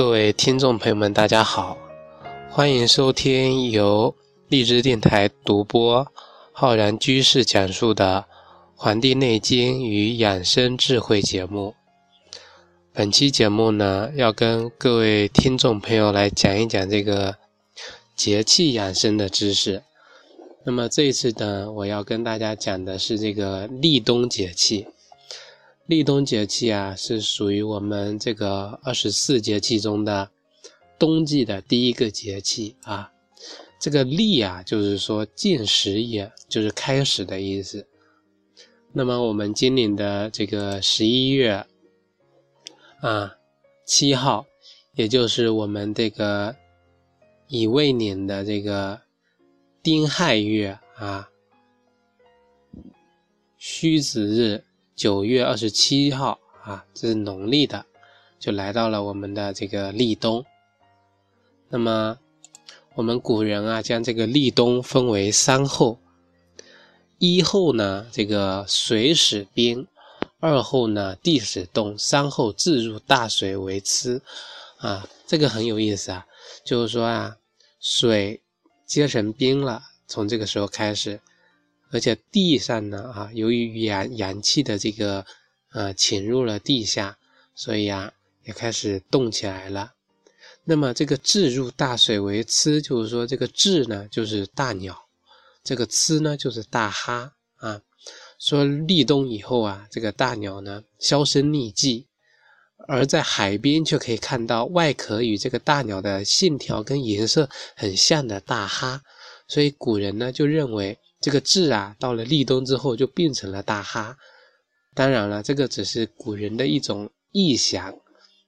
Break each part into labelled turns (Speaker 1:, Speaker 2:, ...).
Speaker 1: 各位听众朋友们，大家好，欢迎收听由荔枝电台独播、浩然居士讲述的《黄帝内经与养生智慧》节目。本期节目呢，要跟各位听众朋友来讲一讲这个节气养生的知识。那么这一次呢，我要跟大家讲的是这个立冬节气。立冬节气啊，是属于我们这个二十四节气中的冬季的第一个节气啊。这个立啊，就是说进食也，就是开始的意思。那么我们今年的这个十一月啊七号，也就是我们这个乙未年的这个丁亥月啊，戌子日。九月二十七号啊，这是农历的，就来到了我们的这个立冬。那么，我们古人啊，将这个立冬分为三候：一候呢，这个水始冰；二候呢，地始冻；三候自入大水为螭。啊，这个很有意思啊，就是说啊，水结成冰了，从这个时候开始。而且地上呢，啊，由于阳阳气的这个呃侵入了地下，所以啊也开始动起来了。那么这个置入大水为螭，就是说这个置呢就是大鸟，这个螭呢就是大哈啊。说立冬以后啊，这个大鸟呢销声匿迹，而在海边却可以看到外壳与这个大鸟的线条跟颜色很像的大哈，所以古人呢就认为。这个字啊，到了立冬之后就变成了大哈。当然了，这个只是古人的一种臆想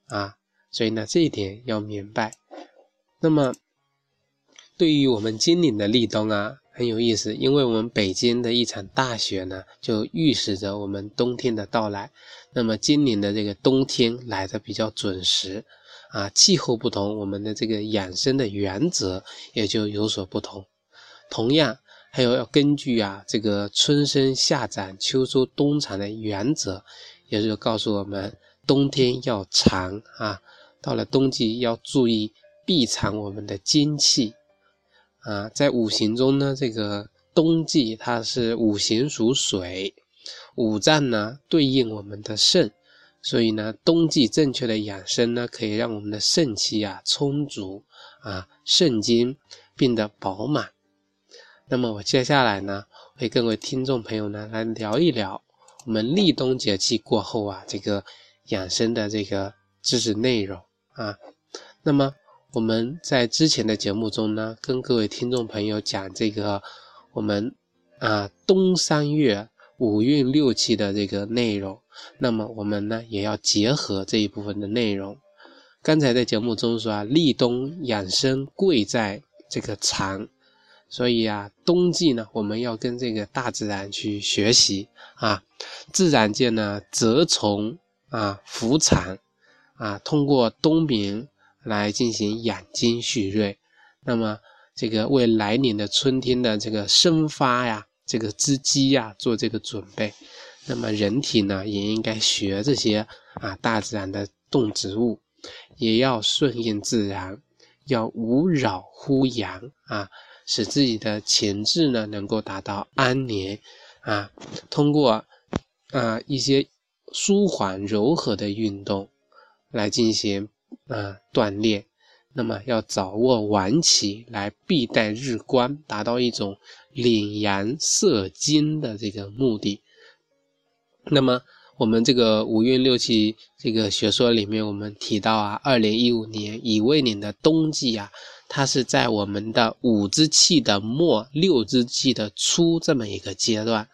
Speaker 1: 啊，所以呢，这一点要明白。那么，对于我们今年的立冬啊，很有意思，因为我们北京的一场大雪呢，就预示着我们冬天的到来。那么今年的这个冬天来的比较准时啊，气候不同，我们的这个养生的原则也就有所不同。同样。还有要根据啊这个春生夏长秋收冬藏的原则，也就是告诉我们冬天要藏啊，到了冬季要注意避藏我们的精气啊。在五行中呢，这个冬季它是五行属水，五脏呢对应我们的肾，所以呢冬季正确的养生呢，可以让我们的肾气啊充足啊，肾精变得饱满。那么我接下来呢，会跟各位听众朋友呢来聊一聊我们立冬节气过后啊，这个养生的这个知识内容啊。那么我们在之前的节目中呢，跟各位听众朋友讲这个我们啊冬三月五运六气的这个内容，那么我们呢也要结合这一部分的内容。刚才在节目中说啊，立冬养生贵在这个长。所以啊，冬季呢，我们要跟这个大自然去学习啊。自然界呢，蛰虫啊，伏藏啊，通过冬眠来进行养精蓄锐。那么，这个为来年的春天的这个生发呀，这个织机呀，做这个准备。那么，人体呢，也应该学这些啊，大自然的动植物，也要顺应自然，要无扰乎阳啊。使自己的潜质呢能够达到安宁啊，通过啊一些舒缓柔和的运动来进行啊锻炼，那么要早卧晚起来避待日光，达到一种领阳摄精的这个目的。那么我们这个五运六气这个学说里面，我们提到啊，二零一五年乙未年的冬季啊。它是在我们的五之气的末，六之气的初这么一个阶段，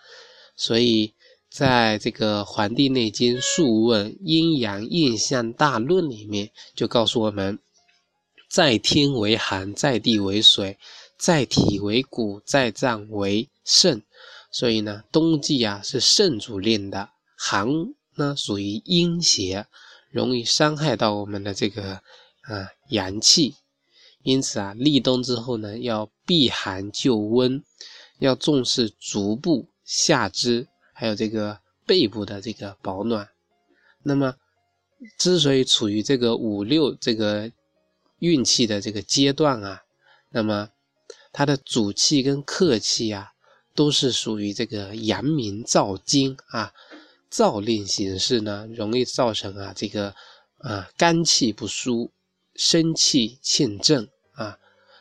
Speaker 1: 所以在这个《黄帝内经·素问·阴阳应象大论》里面就告诉我们，在天为寒，在地为水，在体为骨，在脏为肾。所以呢，冬季啊是肾主令的，寒呢属于阴邪，容易伤害到我们的这个啊阳气。因此啊，立冬之后呢，要避寒就温，要重视足部、下肢还有这个背部的这个保暖。那么，之所以处于这个五六这个运气的这个阶段啊，那么它的主气跟客气啊，都是属于这个阳明燥金啊，燥令形式呢，容易造成啊这个啊肝气不舒，生气欠正啊。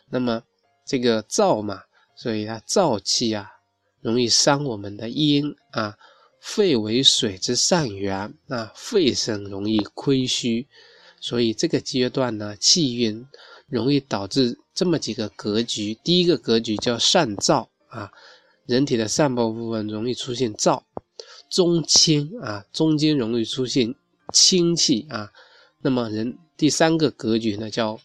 Speaker 1: 那么这个燥嘛，所以它燥气啊，容易伤我们的阴啊。肺为水之上源，那肺肾容易亏虚，所以这个阶段呢，气运容易导致这么几个格局。第一个格局叫上燥啊，人体的上部部分容易出现燥，中清啊，中间容易出现清气啊。那么人第三个格局呢叫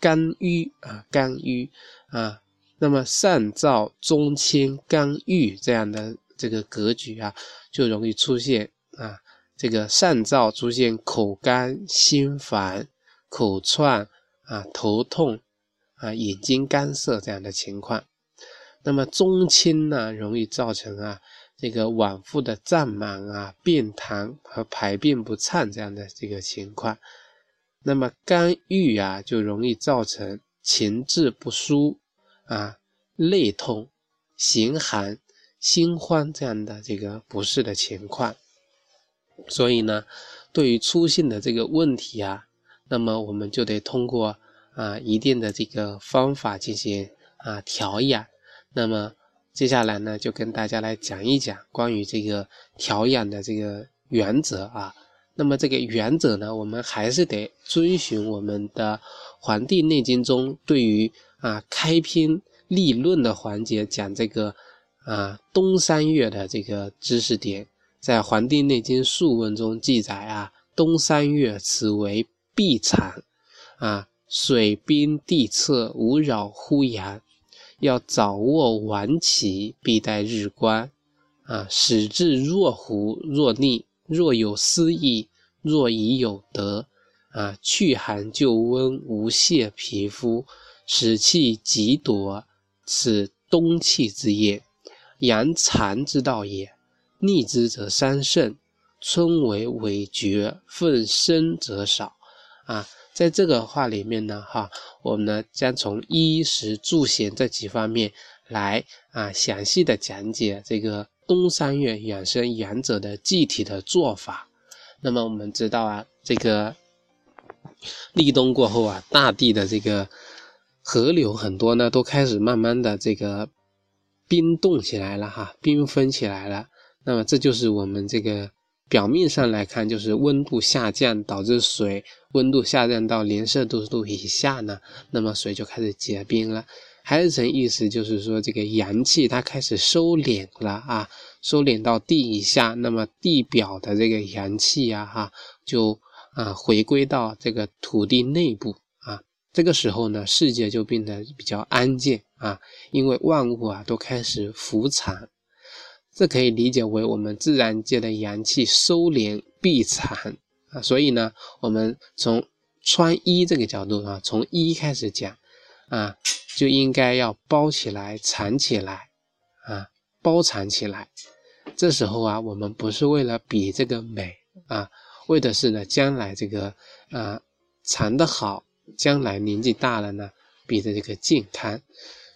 Speaker 1: 肝郁啊，肝郁啊。那么上燥中清肝郁这样的这个格局啊。就容易出现啊，这个上燥出现口干心烦、口串啊、头痛啊、眼睛干涩这样的情况。那么中清呢，容易造成啊这个脘腹的胀满啊、便溏和排便不畅这样的这个情况。那么肝郁啊，就容易造成情志不舒啊、内痛、形寒。心慌这样的这个不适的情况，所以呢，对于出现的这个问题啊，那么我们就得通过啊一定的这个方法进行啊调养。那么接下来呢，就跟大家来讲一讲关于这个调养的这个原则啊。那么这个原则呢，我们还是得遵循我们的《黄帝内经》中对于啊开篇立论的环节讲这个。啊，冬三月的这个知识点，在《黄帝内经·素问》中记载啊，冬三月，此为闭产，啊，水冰地侧，无扰乎阳，要早卧晚起，必待日光，啊，使至若糊若逆，若有思意，若已有德，啊，去寒就温，无泄皮肤，使气极夺，此冬气之液。阳藏之道也，逆之则伤肾。春为尾绝，奋生则少。啊，在这个话里面呢，哈，我们呢将从衣食住行这几方面来啊详细的讲解这个冬三月养生阳者的具体的做法。那么我们知道啊，这个立冬过后啊，大地的这个河流很多呢，都开始慢慢的这个。冰冻起来了哈，冰封起来了。那么这就是我们这个表面上来看，就是温度下降导致水温度下降到零摄氏度以下呢，那么水就开始结冰了。还有一层意思就是说，这个阳气它开始收敛了啊，收敛到地以下，那么地表的这个阳气呀哈，就啊回归到这个土地内部啊。这个时候呢，世界就变得比较安静啊，因为万物啊都开始伏藏，这可以理解为我们自然界的阳气收敛闭藏啊。所以呢，我们从穿衣这个角度啊，从衣开始讲啊，就应该要包起来、藏起来啊，包藏起来。这时候啊，我们不是为了比这个美啊，为的是呢，将来这个啊藏得好。将来年纪大了呢，比的这个健康，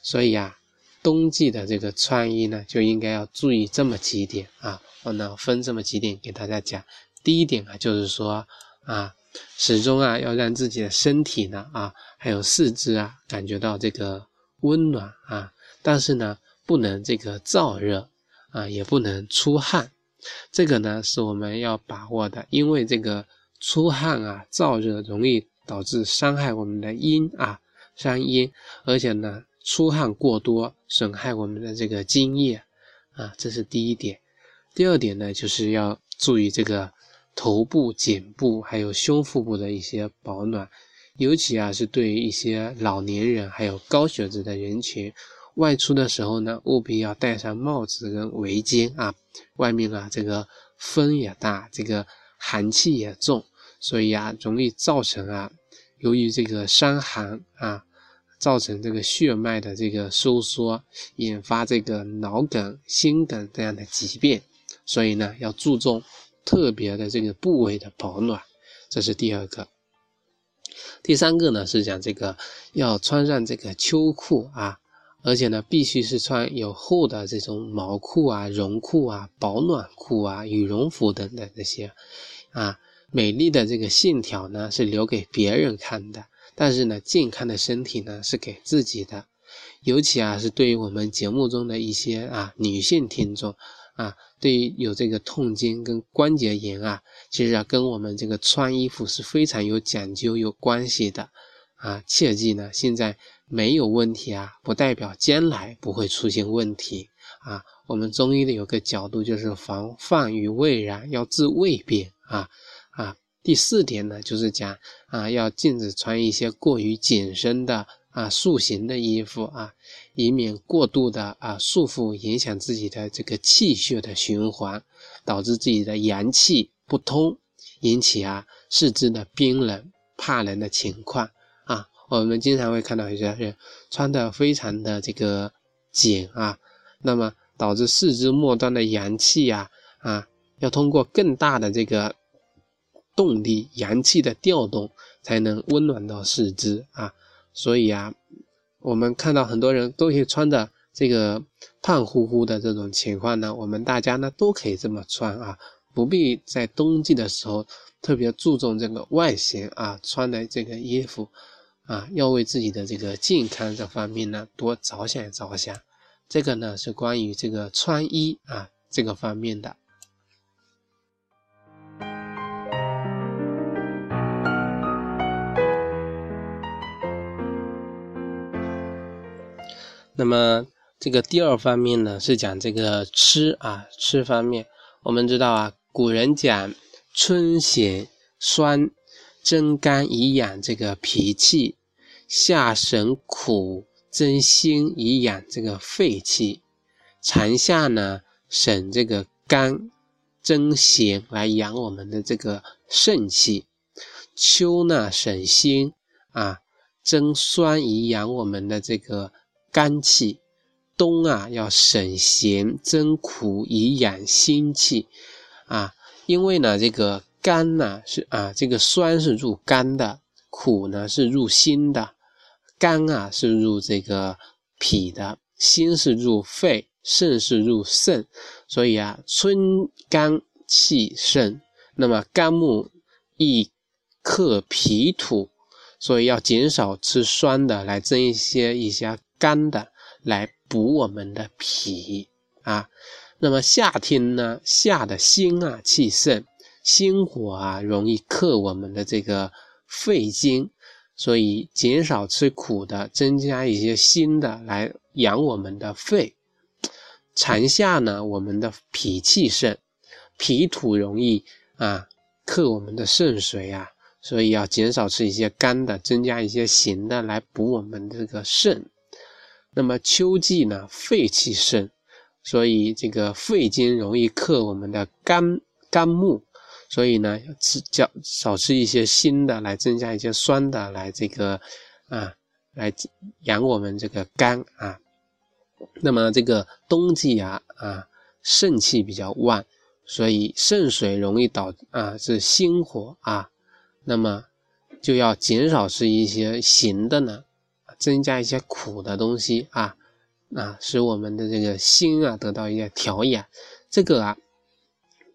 Speaker 1: 所以啊，冬季的这个穿衣呢，就应该要注意这么几点啊。我呢分这么几点给大家讲。第一点啊，就是说啊，始终啊要让自己的身体呢啊，还有四肢啊，感觉到这个温暖啊，但是呢，不能这个燥热啊，也不能出汗，这个呢是我们要把握的，因为这个出汗啊、燥热容易。导致伤害我们的阴啊，伤阴，而且呢，出汗过多损害我们的这个津液啊，这是第一点。第二点呢，就是要注意这个头部、颈部还有胸腹部的一些保暖，尤其啊是对于一些老年人还有高血脂的人群，外出的时候呢，务必要戴上帽子跟围巾啊，外面啊这个风也大，这个寒气也重。所以啊，容易造成啊，由于这个伤寒啊，造成这个血脉的这个收缩，引发这个脑梗、心梗这样的疾病。所以呢，要注重特别的这个部位的保暖。这是第二个。第三个呢是讲这个要穿上这个秋裤啊，而且呢必须是穿有厚的这种毛裤啊、绒裤啊、保暖裤啊、羽绒服等等这些啊。美丽的这个线条呢是留给别人看的，但是呢健康的身体呢是给自己的。尤其啊是对于我们节目中的一些啊女性听众。啊，对于有这个痛经跟关节炎啊，其实啊跟我们这个穿衣服是非常有讲究、有关系的啊。切记呢，现在没有问题啊，不代表将来不会出现问题啊。我们中医的有个角度就是防范于未然，要治未病啊啊。第四点呢，就是讲啊，要禁止穿一些过于紧身的。啊，塑形的衣服啊，以免过度的啊束缚，影响自己的这个气血的循环，导致自己的阳气不通，引起啊四肢的冰冷、怕冷的情况。我们经常会看到有些人穿的非常的这个紧啊，那么导致四肢末端的阳气呀啊，要通过更大的这个动力、阳气的调动，才能温暖到四肢啊。所以啊，我们看到很多人都可以穿的这个胖乎乎的这种情况呢，我们大家呢都可以这么穿啊，不必在冬季的时候特别注重这个外形啊，穿的这个衣服啊，要为自己的这个健康这方面呢多着想着想。这个呢是关于这个穿衣啊这个方面的。那么这个第二方面呢，是讲这个吃啊，吃方面。我们知道啊，古人讲春咸酸增肝以养这个脾气，夏省苦增辛以养这个肺气，长夏呢省这个甘增咸来养我们的这个肾气，秋呢省辛啊增酸以养我们的这个。肝气，冬啊要省咸增苦以养心气，啊，因为呢这个肝呢是啊这个酸是入肝的，苦呢是入心的，肝啊是入这个脾的，心是入肺，肾是入肾，所以啊春肝气盛，那么肝木易克脾土，所以要减少吃酸的，来增一些一些。肝的来补我们的脾啊，那么夏天呢，夏的心啊气盛，心火啊容易克我们的这个肺经，所以减少吃苦的，增加一些辛的来养我们的肺。长夏呢，我们的脾气盛，脾土容易啊克我们的肾水啊，所以要减少吃一些干的，增加一些咸的来补我们这个肾。那么秋季呢，肺气盛，所以这个肺经容易克我们的肝肝木，所以呢，吃较少吃一些辛的，来增加一些酸的，来这个啊，来养我们这个肝啊。那么这个冬季啊啊，肾气比较旺，所以肾水容易导啊是心火啊，那么就要减少吃一些咸的呢。增加一些苦的东西啊，啊，使我们的这个心啊得到一些调养。这个啊，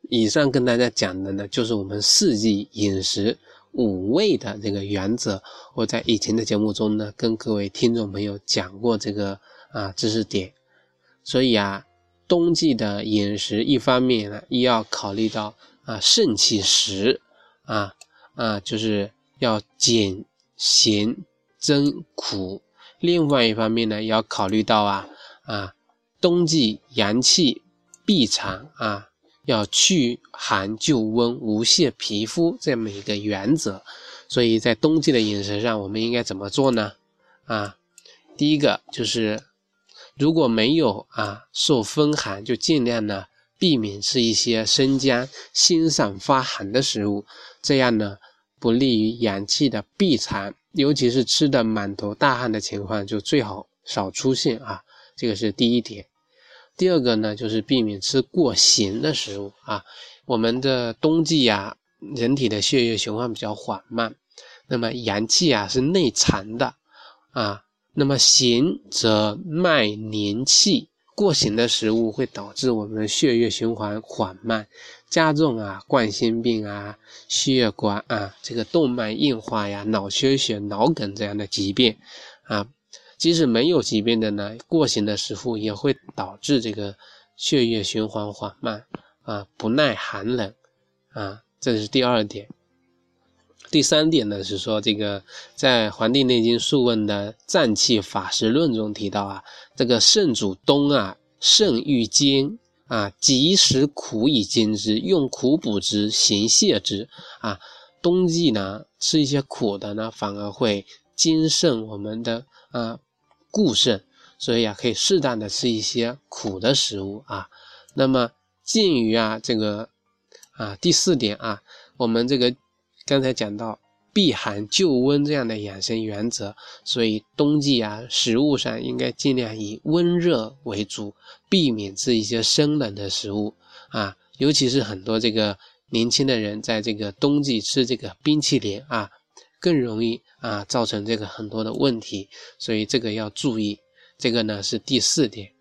Speaker 1: 以上跟大家讲的呢，就是我们四季饮食五味的这个原则。我在以前的节目中呢，跟各位听众朋友讲过这个啊知识点。所以啊，冬季的饮食，一方面呢，一要考虑到啊肾气实啊啊，就是要减咸。增苦，另外一方面呢，要考虑到啊啊，冬季阳气必藏啊，要去寒就温，无泄皮肤这么一个原则。所以在冬季的饮食上，我们应该怎么做呢？啊，第一个就是，如果没有啊受风寒，就尽量呢避免吃一些生姜、辛散发寒的食物，这样呢不利于阳气的闭藏。尤其是吃的满头大汗的情况，就最好少出现啊，这个是第一点。第二个呢，就是避免吃过咸的食物啊。我们的冬季呀人体的血液循环比较缓慢，那么阳气啊是内藏的啊，那么咸则脉凝气，过咸的食物会导致我们的血液循环缓慢，加重啊冠心病啊、血管啊、这个动脉硬化呀、脑缺血、脑梗这样的疾病啊。即使没有疾病的呢，过咸的食物也会导致这个血液循环缓慢啊，不耐寒冷啊，这是第二点。第三点呢是说，这个在《黄帝内经·素问》的《脏气法实论》中提到啊，这个肾主冬啊，肾欲坚啊，及时苦以精之，用苦补之，行泻之啊。冬季呢，吃一些苦的呢，反而会精肾我们的啊。固肾，所以啊，可以适当的吃一些苦的食物啊。那么，鉴于啊这个啊第四点啊，我们这个刚才讲到避寒救温这样的养生原则，所以冬季啊食物上应该尽量以温热为主，避免吃一些生冷的食物啊。尤其是很多这个年轻的人在这个冬季吃这个冰淇淋啊。更容易啊造成这个很多的问题，所以这个要注意。这个呢是第四点，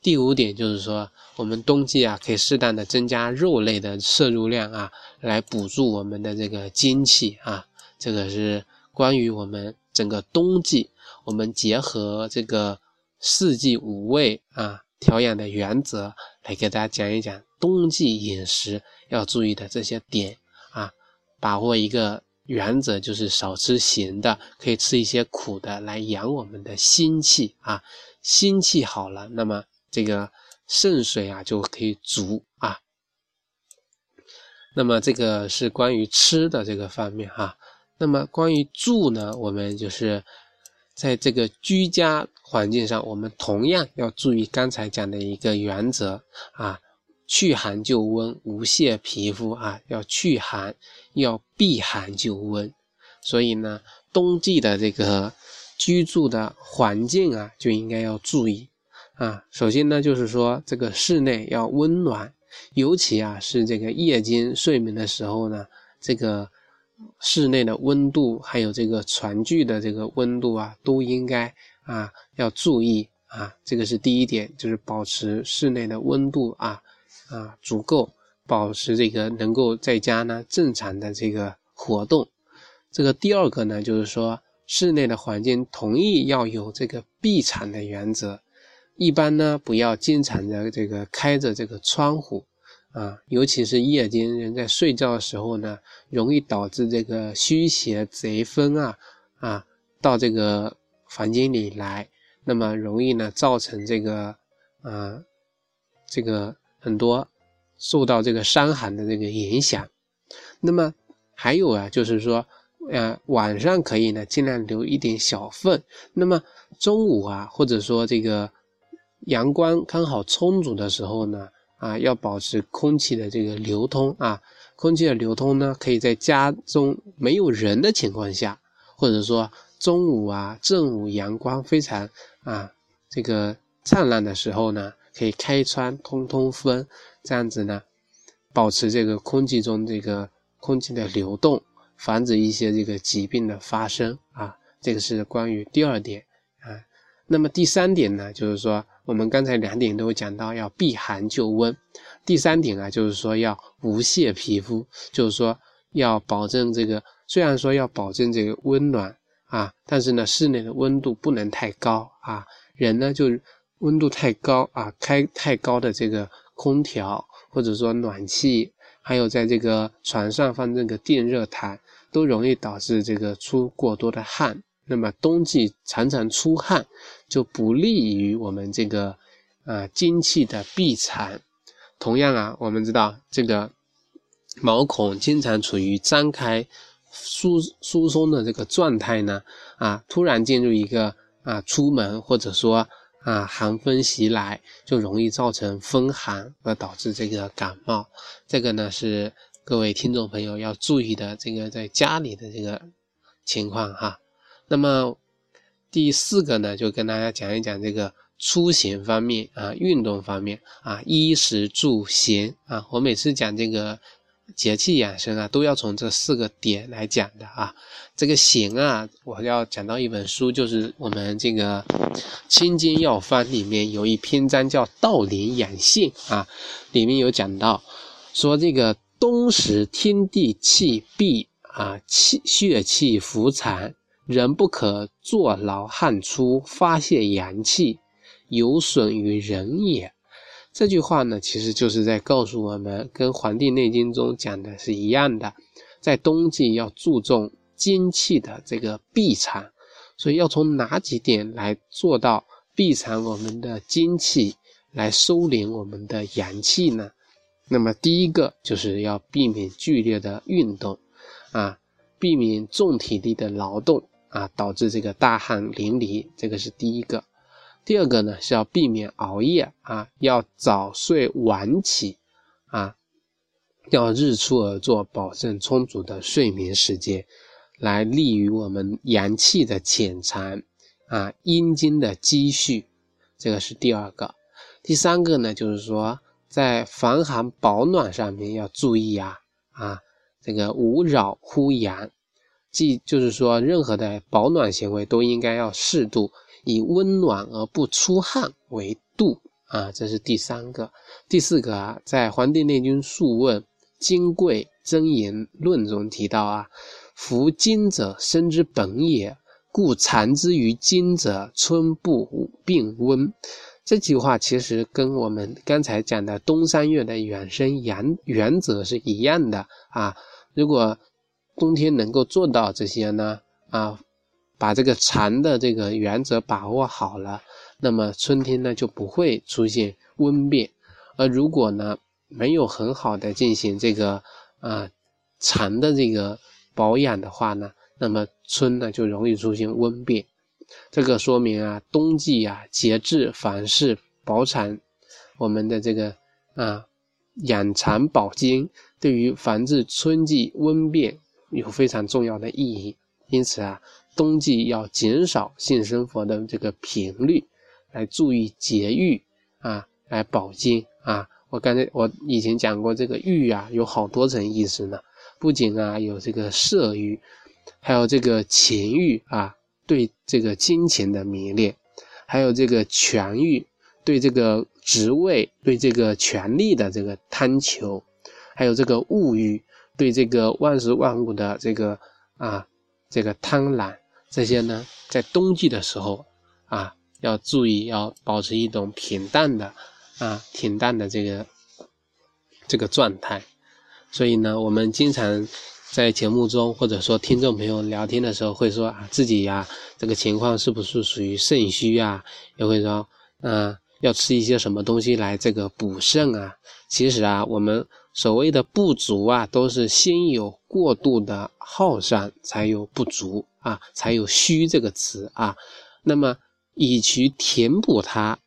Speaker 1: 第五点就是说，我们冬季啊可以适当的增加肉类的摄入量啊，来补助我们的这个精气啊。这个是关于我们整个冬季，我们结合这个四季五味啊调养的原则，来给大家讲一讲冬季饮食要注意的这些点啊，把握一个。原则就是少吃咸的，可以吃一些苦的来养我们的心气啊，心气好了，那么这个肾水啊就可以足啊。那么这个是关于吃的这个方面哈。那么关于住呢，我们就是在这个居家环境上，我们同样要注意刚才讲的一个原则啊。去寒救温，无泄皮肤啊，要去寒，要避寒救温。所以呢，冬季的这个居住的环境啊，就应该要注意啊。首先呢，就是说这个室内要温暖，尤其啊是这个夜间睡眠的时候呢，这个室内的温度还有这个床具的这个温度啊，都应该啊要注意啊。这个是第一点，就是保持室内的温度啊。啊，足够保持这个能够在家呢正常的这个活动。这个第二个呢，就是说室内的环境同意要有这个闭场的原则。一般呢，不要经常的这个开着这个窗户啊，尤其是夜间人在睡觉的时候呢，容易导致这个虚邪贼风啊啊到这个房间里来，那么容易呢造成这个啊这个。很多受到这个伤寒的这个影响，那么还有啊，就是说，呃，晚上可以呢尽量留一点小缝，那么中午啊，或者说这个阳光刚好充足的时候呢，啊，要保持空气的这个流通啊，空气的流通呢，可以在家中没有人的情况下，或者说中午啊正午阳光非常啊这个灿烂的时候呢。可以开窗通通风，这样子呢，保持这个空气中这个空气的流动，防止一些这个疾病的发生啊。这个是关于第二点啊。那么第三点呢，就是说我们刚才两点都讲到要避寒就温，第三点啊，就是说要无泄皮肤，就是说要保证这个，虽然说要保证这个温暖啊，但是呢，室内的温度不能太高啊，人呢就。温度太高啊，开太高的这个空调或者说暖气，还有在这个床上放这个电热毯，都容易导致这个出过多的汗。那么冬季常常出汗，就不利于我们这个啊精气的闭藏。同样啊，我们知道这个毛孔经常处于张开、疏疏松的这个状态呢，啊，突然进入一个啊出门或者说。啊，寒风袭来就容易造成风寒，而导致这个感冒。这个呢是各位听众朋友要注意的，这个在家里的这个情况哈。那么第四个呢，就跟大家讲一讲这个出行方面啊，运动方面啊，衣食住行啊。我每次讲这个节气养生啊，都要从这四个点来讲的啊。这个行啊，我要讲到一本书，就是我们这个《青筋药方》里面有一篇章叫《道林养性》啊，里面有讲到说这个冬时天地气闭啊，气血气浮残，人不可坐劳汗出，发泄阳气，有损于人也。这句话呢，其实就是在告诉我们，跟《黄帝内经》中讲的是一样的，在冬季要注重精气的这个闭藏，所以要从哪几点来做到闭藏我们的精气，来收敛我们的阳气呢？那么第一个就是要避免剧烈的运动，啊，避免重体力的劳动啊，导致这个大汗淋漓，这个是第一个。第二个呢是要避免熬夜啊，要早睡晚起啊，要日出而作，保证充足的睡眠时间，来利于我们阳气的潜藏啊，阴经的积蓄，这个是第二个。第三个呢就是说，在防寒保暖上面要注意啊啊，这个勿扰乎阳，即就是说任何的保暖行为都应该要适度。以温暖而不出汗为度啊，这是第三个。第四个啊，在《黄帝内经·素问·金匮真言论》中提到啊，夫精者，生之本也，故藏之于精者，春不病温。这句话其实跟我们刚才讲的冬三月的养生原原则是一样的啊。如果冬天能够做到这些呢啊。把这个蚕的这个原则把握好了，那么春天呢就不会出现温变。而如果呢没有很好的进行这个啊藏的这个保养的话呢，那么春呢就容易出现温变。这个说明啊，冬季啊节制凡事保产，我们的这个啊养蚕保精，对于防治春季温变有非常重要的意义。因此啊。冬季要减少性生活的这个频率，来注意节欲啊，来保精啊。我刚才我以前讲过，这个欲啊有好多层意思呢，不仅啊有这个色欲，还有这个情欲啊，对这个金钱的迷恋，还有这个权欲，对这个职位、对这个权力的这个贪求，还有这个物欲，对这个万事万物的这个啊这个贪婪。这些呢，在冬季的时候啊，要注意，要保持一种平淡的啊，平淡的这个这个状态。所以呢，我们经常在节目中，或者说听众朋友聊天的时候，会说啊，自己呀，这个情况是不是属于肾虚啊？也会说，嗯，要吃一些什么东西来这个补肾啊？其实啊，我们所谓的不足啊，都是先有过度的耗散，才有不足。啊，才有虚这个词啊。那么，以其填补它，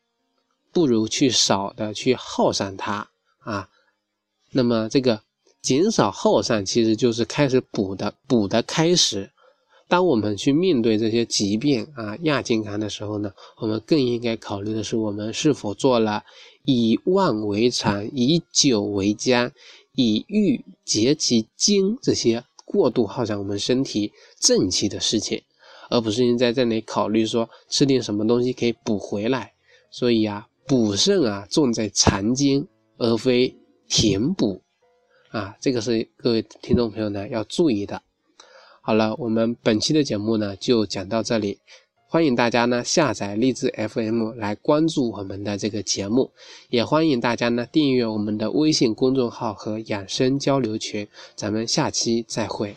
Speaker 1: 不如去少的去耗散它啊。那么，这个减少耗散，其实就是开始补的补的开始。当我们去面对这些疾病啊、亚健康的时候呢，我们更应该考虑的是，我们是否做了以万为常、以久为浆、以欲竭其精这些。过度耗散我们身体正气的事情，而不是现在这里考虑说吃点什么东西可以补回来。所以啊，补肾啊重在藏精，而非填补啊，这个是各位听众朋友呢要注意的。好了，我们本期的节目呢就讲到这里。欢迎大家呢下载荔枝 FM 来关注我们的这个节目，也欢迎大家呢订阅我们的微信公众号和养生交流群。咱们下期再会。